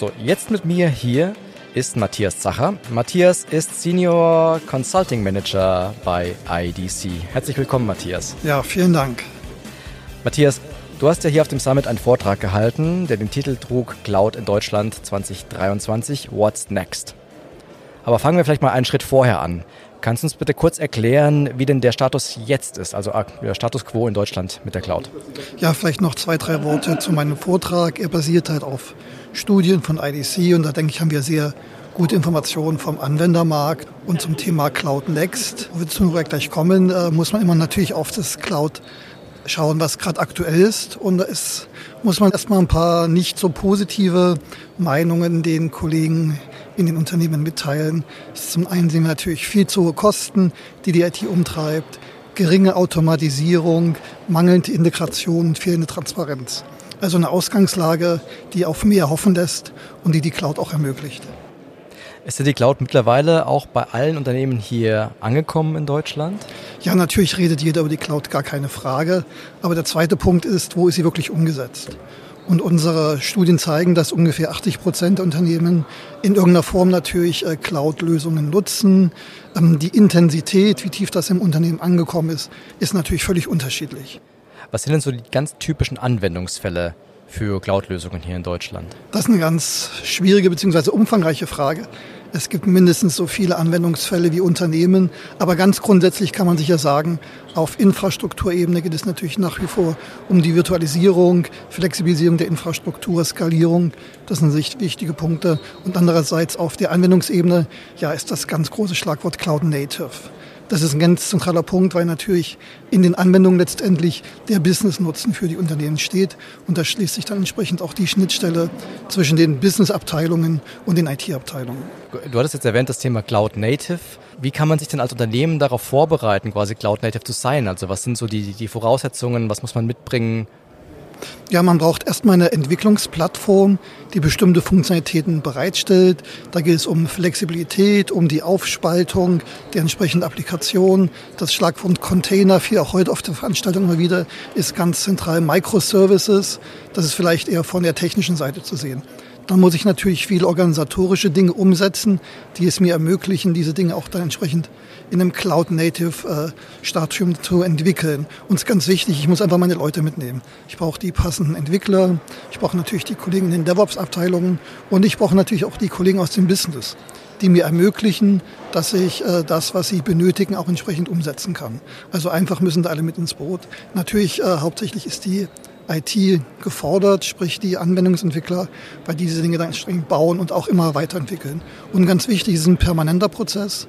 So, jetzt mit mir hier ist Matthias Zacher. Matthias ist Senior Consulting Manager bei IDC. Herzlich willkommen, Matthias. Ja, vielen Dank. Matthias, du hast ja hier auf dem Summit einen Vortrag gehalten, der den Titel trug Cloud in Deutschland 2023, What's Next? Aber fangen wir vielleicht mal einen Schritt vorher an. Kannst du uns bitte kurz erklären, wie denn der Status jetzt ist, also äh, der Status quo in Deutschland mit der Cloud? Ja, vielleicht noch zwei, drei Worte zu meinem Vortrag. Er basiert halt auf Studien von IDC und da denke ich, haben wir sehr gute Informationen vom Anwendermarkt und zum Thema Cloud Next. Wozu wir gleich kommen, äh, muss man immer natürlich auf das Cloud schauen, was gerade aktuell ist. Und ist, muss man erstmal ein paar nicht so positive Meinungen den Kollegen in den Unternehmen mitteilen. Zum einen sehen wir natürlich viel zu hohe Kosten, die die IT umtreibt, geringe Automatisierung, mangelnde Integration und fehlende Transparenz. Also eine Ausgangslage, die auf mehr hoffen lässt und die die Cloud auch ermöglicht. Ist denn die Cloud mittlerweile auch bei allen Unternehmen hier angekommen in Deutschland? Ja, natürlich redet jeder über die Cloud, gar keine Frage. Aber der zweite Punkt ist, wo ist sie wirklich umgesetzt? Und unsere Studien zeigen, dass ungefähr 80 Prozent der Unternehmen in irgendeiner Form natürlich äh, Cloud-Lösungen nutzen. Ähm, die Intensität, wie tief das im Unternehmen angekommen ist, ist natürlich völlig unterschiedlich. Was sind denn so die ganz typischen Anwendungsfälle für Cloud-Lösungen hier in Deutschland? Das ist eine ganz schwierige bzw. umfangreiche Frage. Es gibt mindestens so viele Anwendungsfälle wie Unternehmen, aber ganz grundsätzlich kann man sicher sagen, auf Infrastrukturebene geht es natürlich nach wie vor um die Virtualisierung, Flexibilisierung der Infrastruktur, Skalierung. Das sind sich wichtige Punkte. Und andererseits auf der Anwendungsebene, ja, ist das ganz große Schlagwort Cloud Native. Das ist ein ganz zentraler Punkt, weil natürlich in den Anwendungen letztendlich der Business-Nutzen für die Unternehmen steht. Und da schließt sich dann entsprechend auch die Schnittstelle zwischen den Business-Abteilungen und den IT-Abteilungen. Du hattest jetzt erwähnt das Thema Cloud Native. Wie kann man sich denn als Unternehmen darauf vorbereiten, quasi Cloud Native zu sein? Also was sind so die, die Voraussetzungen? Was muss man mitbringen? Ja, man braucht erstmal eine Entwicklungsplattform, die bestimmte Funktionalitäten bereitstellt. Da geht es um Flexibilität, um die Aufspaltung der entsprechenden Applikation. Das Schlagwort Container, viel auch heute auf der Veranstaltung immer wieder, ist ganz zentral Microservices. Das ist vielleicht eher von der technischen Seite zu sehen. Dann muss ich natürlich viele organisatorische Dinge umsetzen, die es mir ermöglichen, diese Dinge auch dann entsprechend in einem Cloud-Native-Stadium äh, zu entwickeln. Und es ist ganz wichtig, ich muss einfach meine Leute mitnehmen. Ich brauche die passenden Entwickler, ich brauche natürlich die Kollegen in den DevOps-Abteilungen und ich brauche natürlich auch die Kollegen aus dem Business die mir ermöglichen, dass ich äh, das, was sie benötigen, auch entsprechend umsetzen kann. Also einfach müssen da alle mit ins Boot. Natürlich, äh, hauptsächlich ist die IT gefordert, sprich die Anwendungsentwickler, weil diese Dinge dann entsprechend bauen und auch immer weiterentwickeln. Und ganz wichtig ist ein permanenter Prozess.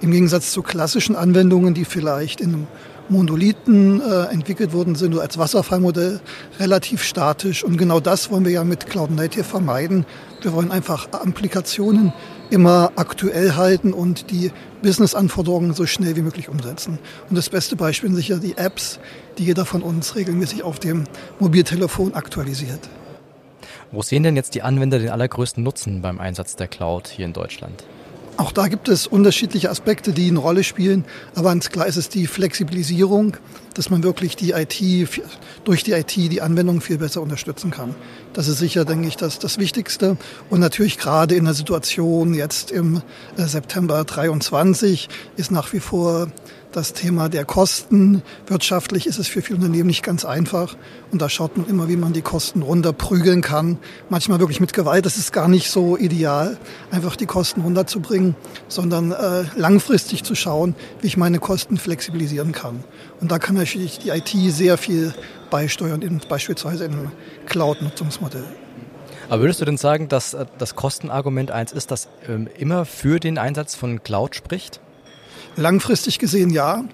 Im Gegensatz zu klassischen Anwendungen, die vielleicht in einem Monolithen äh, entwickelt worden sind oder als Wasserfallmodell relativ statisch. Und genau das wollen wir ja mit Cloud Native vermeiden. Wir wollen einfach Applikationen immer aktuell halten und die Business-Anforderungen so schnell wie möglich umsetzen. Und das beste Beispiel sind sicher die Apps, die jeder von uns regelmäßig auf dem Mobiltelefon aktualisiert. Wo sehen denn jetzt die Anwender den allergrößten Nutzen beim Einsatz der Cloud hier in Deutschland? Auch da gibt es unterschiedliche Aspekte, die eine Rolle spielen. Aber ganz klar ist es die Flexibilisierung, dass man wirklich die IT, durch die IT die Anwendung viel besser unterstützen kann. Das ist sicher, denke ich, das, das Wichtigste. Und natürlich gerade in der Situation jetzt im äh, September 23 ist nach wie vor das Thema der Kosten. Wirtschaftlich ist es für viele Unternehmen nicht ganz einfach. Und da schaut man immer, wie man die Kosten runterprügeln kann. Manchmal wirklich mit Gewalt. Das ist gar nicht so ideal, einfach die Kosten runterzubringen, sondern äh, langfristig zu schauen, wie ich meine Kosten flexibilisieren kann. Und da kann natürlich die IT sehr viel beisteuern, in, beispielsweise in einem Cloud-Nutzungsmodell. Aber würdest du denn sagen, dass äh, das Kostenargument eins ist, das ähm, immer für den Einsatz von Cloud spricht? Langfristig gesehen ja.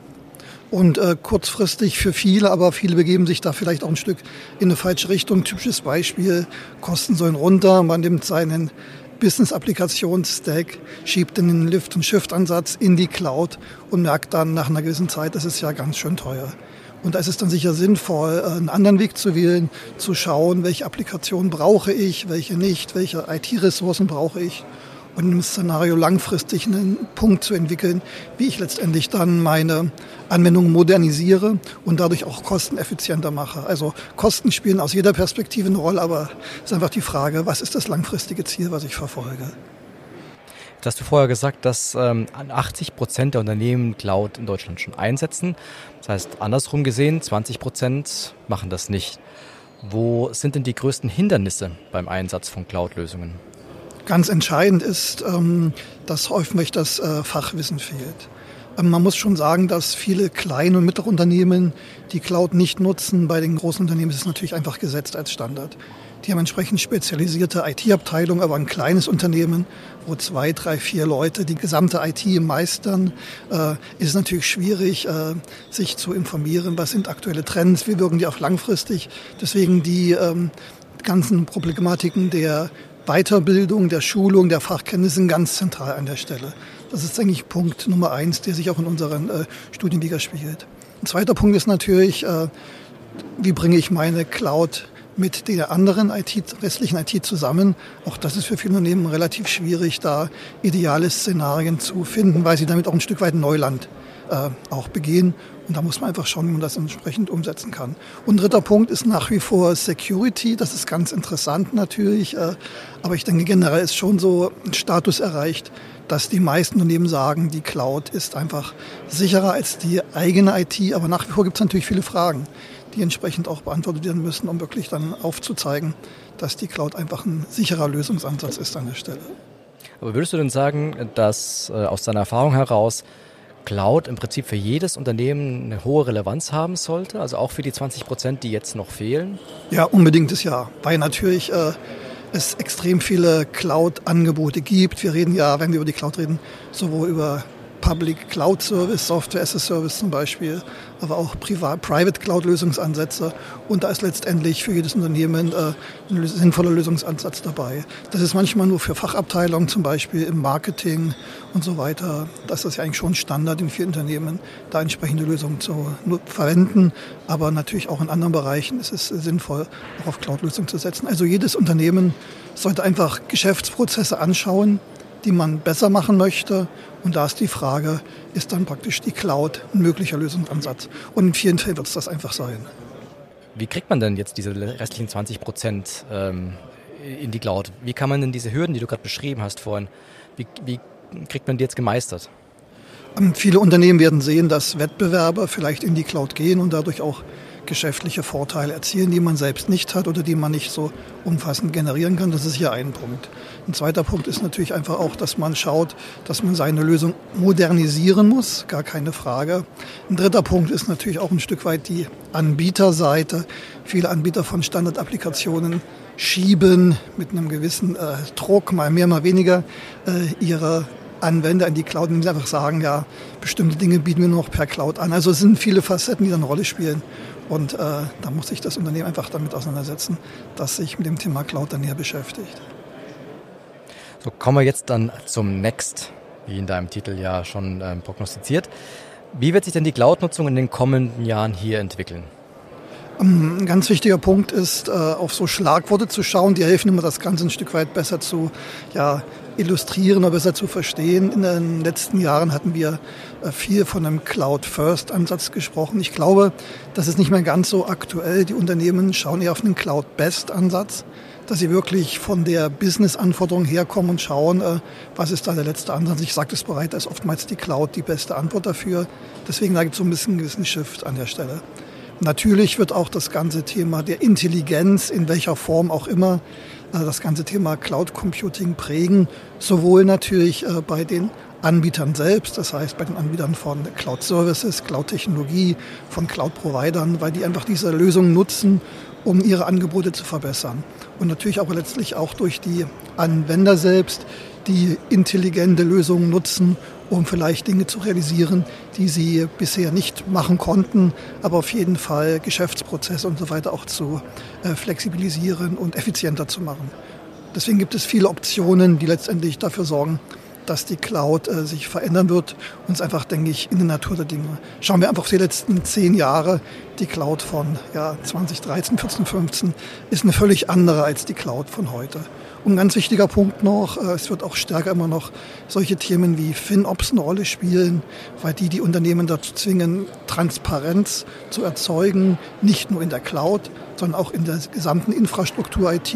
Und äh, kurzfristig für viele, aber viele begeben sich da vielleicht auch ein Stück in eine falsche Richtung. Typisches Beispiel, Kosten sollen runter, man nimmt seinen Business-Applikations-Stack, schiebt den Lift- und Shift-Ansatz in die Cloud und merkt dann nach einer gewissen Zeit, das ist ja ganz schön teuer. Und da ist es dann sicher sinnvoll, äh, einen anderen Weg zu wählen, zu schauen, welche Applikationen brauche ich, welche nicht, welche IT-Ressourcen brauche ich und im Szenario langfristig einen Punkt zu entwickeln, wie ich letztendlich dann meine Anwendung modernisiere und dadurch auch kosteneffizienter mache. Also Kosten spielen aus jeder Perspektive eine Rolle, aber es ist einfach die Frage, was ist das langfristige Ziel, was ich verfolge. Jetzt hast du vorher gesagt, dass ähm, 80 Prozent der Unternehmen Cloud in Deutschland schon einsetzen. Das heißt, andersrum gesehen, 20 Prozent machen das nicht. Wo sind denn die größten Hindernisse beim Einsatz von Cloud-Lösungen? Ganz entscheidend ist, ähm, dass häufig das äh, Fachwissen fehlt. Ähm, man muss schon sagen, dass viele kleine und mittlere Unternehmen die Cloud nicht nutzen. Bei den großen Unternehmen ist es natürlich einfach gesetzt als Standard. Die haben entsprechend spezialisierte IT-Abteilungen, aber ein kleines Unternehmen, wo zwei, drei, vier Leute die gesamte IT meistern, äh, ist natürlich schwierig, äh, sich zu informieren, was sind aktuelle Trends, wie wirken die auch langfristig. Deswegen die ähm, ganzen Problematiken der Weiterbildung, der Schulung, der Fachkenntnisse sind ganz zentral an der Stelle. Das ist eigentlich Punkt Nummer eins, der sich auch in unseren äh, Studien widerspiegelt. Ein zweiter Punkt ist natürlich, äh, wie bringe ich meine Cloud mit der anderen IT, restlichen IT zusammen. Auch das ist für viele Unternehmen relativ schwierig, da ideale Szenarien zu finden, weil sie damit auch ein Stück weit Neuland äh, auch begehen. Und da muss man einfach schauen, wie man das entsprechend umsetzen kann. Und dritter Punkt ist nach wie vor Security. Das ist ganz interessant natürlich. Äh, aber ich denke, generell ist schon so ein Status erreicht, dass die meisten Unternehmen sagen, die Cloud ist einfach sicherer als die eigene IT. Aber nach wie vor gibt es natürlich viele Fragen die entsprechend auch beantwortet werden müssen, um wirklich dann aufzuzeigen, dass die Cloud einfach ein sicherer Lösungsansatz ist an der Stelle. Aber würdest du denn sagen, dass äh, aus deiner Erfahrung heraus Cloud im Prinzip für jedes Unternehmen eine hohe Relevanz haben sollte, also auch für die 20 Prozent, die jetzt noch fehlen? Ja, unbedingtes Ja, weil natürlich äh, es extrem viele Cloud-Angebote gibt. Wir reden ja, wenn wir über die Cloud reden, sowohl über Public Cloud Service, Software as a Service zum Beispiel, aber auch Privat, Private Cloud Lösungsansätze. Und da ist letztendlich für jedes Unternehmen äh, ein sinnvoller Lösungsansatz dabei. Das ist manchmal nur für Fachabteilungen, zum Beispiel im Marketing und so weiter. Das ist ja eigentlich schon Standard in vielen Unternehmen, da entsprechende Lösungen zu verwenden. Aber natürlich auch in anderen Bereichen ist es sinnvoll, auch auf Cloud-Lösungen zu setzen. Also jedes Unternehmen sollte einfach Geschäftsprozesse anschauen, die man besser machen möchte. Und da ist die Frage, ist dann praktisch die Cloud ein möglicher Lösungsansatz? Und in vielen Fällen wird es das einfach sein. Wie kriegt man denn jetzt diese restlichen 20 Prozent ähm, in die Cloud? Wie kann man denn diese Hürden, die du gerade beschrieben hast vorhin, wie, wie kriegt man die jetzt gemeistert? Ähm, viele Unternehmen werden sehen, dass Wettbewerber vielleicht in die Cloud gehen und dadurch auch geschäftliche Vorteile erzielen, die man selbst nicht hat oder die man nicht so umfassend generieren kann. Das ist hier ein Punkt. Ein zweiter Punkt ist natürlich einfach auch, dass man schaut, dass man seine Lösung modernisieren muss, gar keine Frage. Ein dritter Punkt ist natürlich auch ein Stück weit die Anbieterseite. Viele Anbieter von Standardapplikationen schieben mit einem gewissen äh, Druck, mal mehr, mal weniger, äh, ihre Anwender in die Cloud, indem sie einfach sagen, ja, bestimmte Dinge bieten wir nur noch per Cloud an. Also es sind viele Facetten, die da eine Rolle spielen. Und äh, da muss sich das Unternehmen einfach damit auseinandersetzen, dass sich mit dem Thema Cloud dann näher beschäftigt. So kommen wir jetzt dann zum Next, wie in deinem Titel ja schon ähm, prognostiziert. Wie wird sich denn die Cloud-Nutzung in den kommenden Jahren hier entwickeln? Ein ganz wichtiger Punkt ist, äh, auf so Schlagworte zu schauen. Die helfen immer, das Ganze ein Stück weit besser zu ja, illustrieren oder besser zu verstehen. In den letzten Jahren hatten wir äh, viel von einem Cloud-First-Ansatz gesprochen. Ich glaube, das ist nicht mehr ganz so aktuell. Die Unternehmen schauen eher auf einen Cloud-Best-Ansatz, dass sie wirklich von der Business-Anforderung herkommen und schauen, äh, was ist da der letzte Ansatz. Ich sagte es bereits, da ist oftmals die Cloud die beste Antwort dafür. Deswegen da gibt es so ein bisschen einen gewissen Shift an der Stelle. Natürlich wird auch das ganze Thema der Intelligenz, in welcher Form auch immer, äh, das ganze Thema Cloud Computing prägen, sowohl natürlich äh, bei den Anbietern selbst, das heißt bei den Anbietern von Cloud Services, Cloud Technologie, von Cloud Providern, weil die einfach diese Lösungen nutzen, um ihre Angebote zu verbessern. Und natürlich aber letztlich auch durch die Anwender selbst, die intelligente Lösungen nutzen, um vielleicht Dinge zu realisieren, die sie bisher nicht machen konnten, aber auf jeden Fall Geschäftsprozesse und so weiter auch zu äh, flexibilisieren und effizienter zu machen. Deswegen gibt es viele Optionen, die letztendlich dafür sorgen, dass die Cloud äh, sich verändern wird und es einfach, denke ich, in der Natur der Dinge. Schauen wir einfach auf die letzten zehn Jahre. Die Cloud von ja, 2013, 14, 15 ist eine völlig andere als die Cloud von heute. Und ein ganz wichtiger Punkt noch, äh, es wird auch stärker immer noch solche Themen wie FinOps eine Rolle spielen, weil die die Unternehmen dazu zwingen, Transparenz zu erzeugen, nicht nur in der Cloud, sondern auch in der gesamten Infrastruktur IT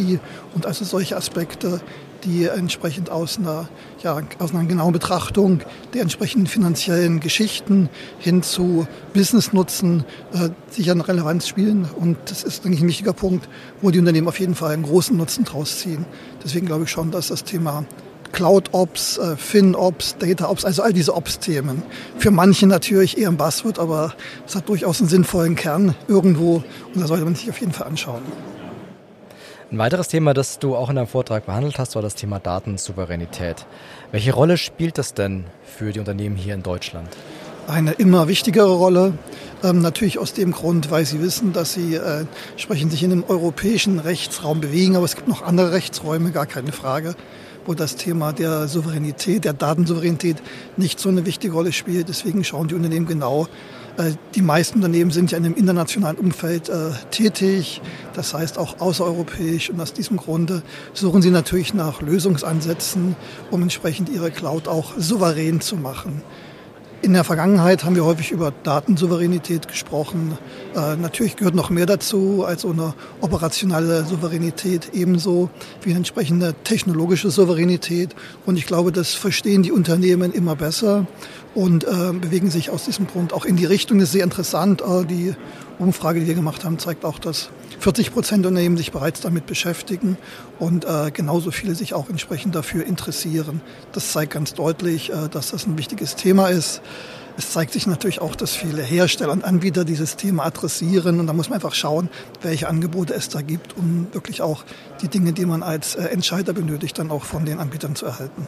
und also solche Aspekte, die entsprechend aus einer, ja, aus einer genauen Betrachtung der entsprechenden finanziellen Geschichten hin zu Business-Nutzen äh, sicher eine Relevanz spielen. Und das ist, denke ich, ein wichtiger Punkt, wo die Unternehmen auf jeden Fall einen großen Nutzen draus ziehen. Deswegen glaube ich schon, dass das Thema Cloud-Ops, äh, FinOps, Data-Ops, also all diese Ops-Themen. Für manche natürlich eher ein Buzzword, aber es hat durchaus einen sinnvollen Kern irgendwo und da sollte man sich auf jeden Fall anschauen. Ein weiteres Thema, das du auch in deinem Vortrag behandelt hast, war das Thema Datensouveränität. Welche Rolle spielt das denn für die Unternehmen hier in Deutschland? Eine immer wichtigere Rolle. Ähm, natürlich aus dem Grund, weil sie wissen, dass sie äh, sprechen sich in einem europäischen Rechtsraum bewegen, aber es gibt noch andere Rechtsräume, gar keine Frage, wo das Thema der Souveränität, der Datensouveränität nicht so eine wichtige Rolle spielt. Deswegen schauen die Unternehmen genau, die meisten Unternehmen sind ja in einem internationalen Umfeld äh, tätig, das heißt auch außereuropäisch. Und aus diesem Grunde suchen sie natürlich nach Lösungsansätzen, um entsprechend ihre Cloud auch souverän zu machen. In der Vergangenheit haben wir häufig über Datensouveränität gesprochen. Äh, natürlich gehört noch mehr dazu als eine operationale Souveränität, ebenso wie eine entsprechende technologische Souveränität. Und ich glaube, das verstehen die Unternehmen immer besser und äh, bewegen sich aus diesem Grund auch in die Richtung. Das ist sehr interessant. Äh, die Umfrage, die wir gemacht haben, zeigt auch, dass 40 Prozent Unternehmen sich bereits damit beschäftigen und äh, genauso viele sich auch entsprechend dafür interessieren. Das zeigt ganz deutlich, äh, dass das ein wichtiges Thema ist. Es zeigt sich natürlich auch, dass viele Hersteller und Anbieter dieses Thema adressieren. Und da muss man einfach schauen, welche Angebote es da gibt, um wirklich auch die Dinge, die man als äh, Entscheider benötigt, dann auch von den Anbietern zu erhalten.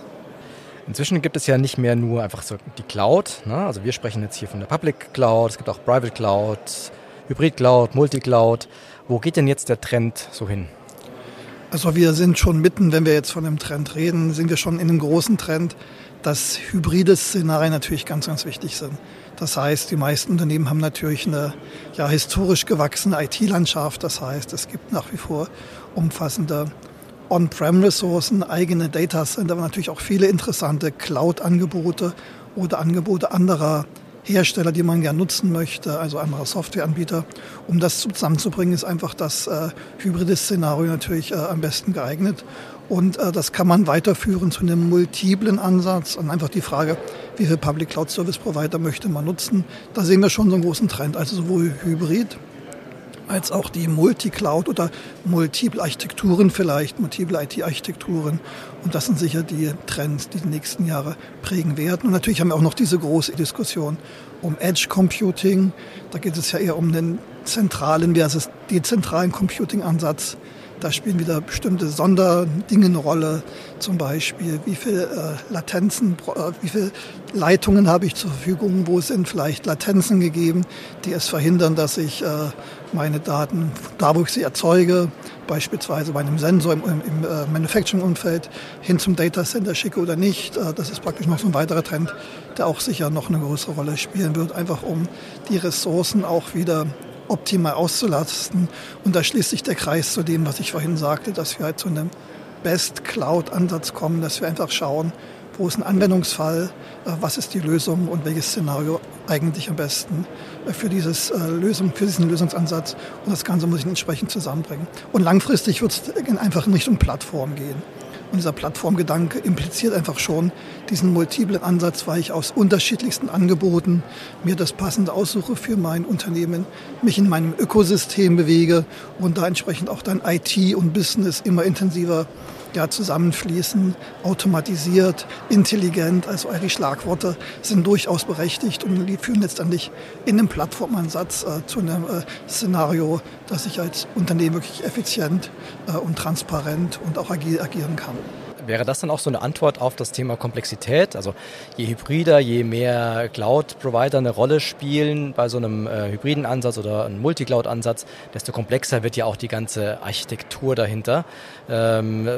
Inzwischen gibt es ja nicht mehr nur einfach so die Cloud. Ne? Also wir sprechen jetzt hier von der Public Cloud, es gibt auch Private Cloud, Hybrid Cloud, Multi Cloud. Wo geht denn jetzt der Trend so hin? Also wir sind schon mitten, wenn wir jetzt von einem Trend reden, sind wir schon in einem großen Trend, dass hybride Szenarien natürlich ganz, ganz wichtig sind. Das heißt, die meisten Unternehmen haben natürlich eine ja, historisch gewachsene IT-Landschaft. Das heißt, es gibt nach wie vor umfassende On-Prem-Ressourcen, eigene Data Center, aber natürlich auch viele interessante Cloud-Angebote oder Angebote anderer Hersteller, die man gerne nutzen möchte, also andere Softwareanbieter. Um das zusammenzubringen, ist einfach das äh, hybride Szenario natürlich äh, am besten geeignet. Und äh, das kann man weiterführen zu einem multiplen Ansatz und einfach die Frage, wie viel Public Cloud Service Provider möchte man nutzen. Da sehen wir schon so einen großen Trend, also sowohl Hybrid als auch die Multi-Cloud oder multiple Architekturen vielleicht, multiple IT-Architekturen. Und das sind sicher die Trends, die die nächsten Jahre prägen werden. Und natürlich haben wir auch noch diese große Diskussion um Edge Computing. Da geht es ja eher um den zentralen versus dezentralen Computing-Ansatz. Da spielen wieder bestimmte Sonderdinge eine Rolle. Zum Beispiel, wie viele äh, Latenzen, äh, wie viele Leitungen habe ich zur Verfügung? Wo sind vielleicht Latenzen gegeben, die es verhindern, dass ich äh, meine Daten, da wo ich sie erzeuge, beispielsweise bei einem Sensor im, im, Manufacturing-Umfeld hin zum Data Center schicke oder nicht. Das ist praktisch noch so ein weiterer Trend, der auch sicher noch eine größere Rolle spielen wird, einfach um die Ressourcen auch wieder optimal auszulasten. Und da schließt sich der Kreis zu dem, was ich vorhin sagte, dass wir halt zu einem Best Cloud-Ansatz kommen, dass wir einfach schauen, wo ist ein Anwendungsfall, äh, was ist die Lösung und welches Szenario eigentlich am besten äh, für, dieses, äh, Lösung, für diesen Lösungsansatz. Und das Ganze muss ich entsprechend zusammenbringen. Und langfristig wird es einfach in Richtung Plattform gehen. Und dieser Plattformgedanke impliziert einfach schon diesen multiplen Ansatz, weil ich aus unterschiedlichsten Angeboten mir das Passende aussuche für mein Unternehmen, mich in meinem Ökosystem bewege und da entsprechend auch dann IT und Business immer intensiver ja, zusammenfließen, automatisiert, intelligent. Also all die Schlagworte sind durchaus berechtigt und die führen letztendlich in einem Plattformansatz äh, zu einem äh, Szenario, dass ich als Unternehmen wirklich effizient äh, und transparent und auch agil agieren kann. Wäre das dann auch so eine Antwort auf das Thema Komplexität? Also je hybrider, je mehr Cloud-Provider eine Rolle spielen bei so einem äh, hybriden Ansatz oder einem Multicloud-Ansatz, desto komplexer wird ja auch die ganze Architektur dahinter. Ähm,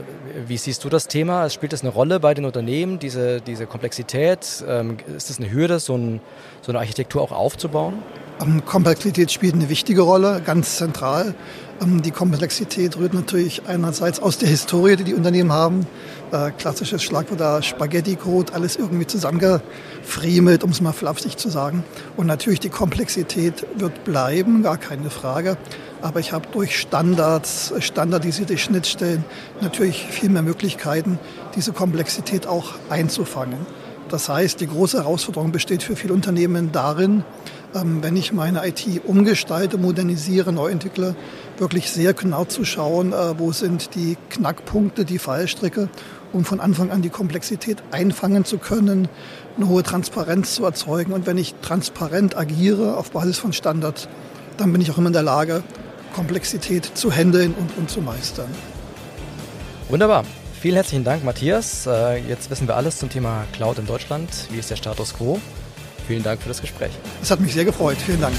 wie siehst du das Thema? Spielt das eine Rolle bei den Unternehmen, diese, diese Komplexität? Ähm, ist das eine Hürde, so, ein, so eine Architektur auch aufzubauen? Ähm, Komplexität spielt eine wichtige Rolle, ganz zentral. Ähm, die Komplexität rührt natürlich einerseits aus der Historie, die die Unternehmen haben. Äh, klassisches Schlagwort da, Spaghetti-Code, alles irgendwie zusammengefriemelt, um es mal flapsig zu sagen. Und natürlich die Komplexität wird bleiben, gar keine Frage. Aber ich habe durch Standards, standardisierte Schnittstellen natürlich viel mehr Möglichkeiten, diese Komplexität auch einzufangen. Das heißt, die große Herausforderung besteht für viele Unternehmen darin, ähm, wenn ich meine IT umgestalte, modernisiere, neu entwickle, wirklich sehr genau zu schauen, äh, wo sind die Knackpunkte, die Fallstricke, um von Anfang an die Komplexität einfangen zu können, eine hohe Transparenz zu erzeugen. Und wenn ich transparent agiere auf Basis von Standards, dann bin ich auch immer in der Lage, Komplexität zu handeln und, und zu meistern. Wunderbar. Vielen herzlichen Dank, Matthias. Äh, jetzt wissen wir alles zum Thema Cloud in Deutschland. Wie ist der Status quo? Vielen Dank für das Gespräch. Es hat mich sehr gefreut. Vielen Dank.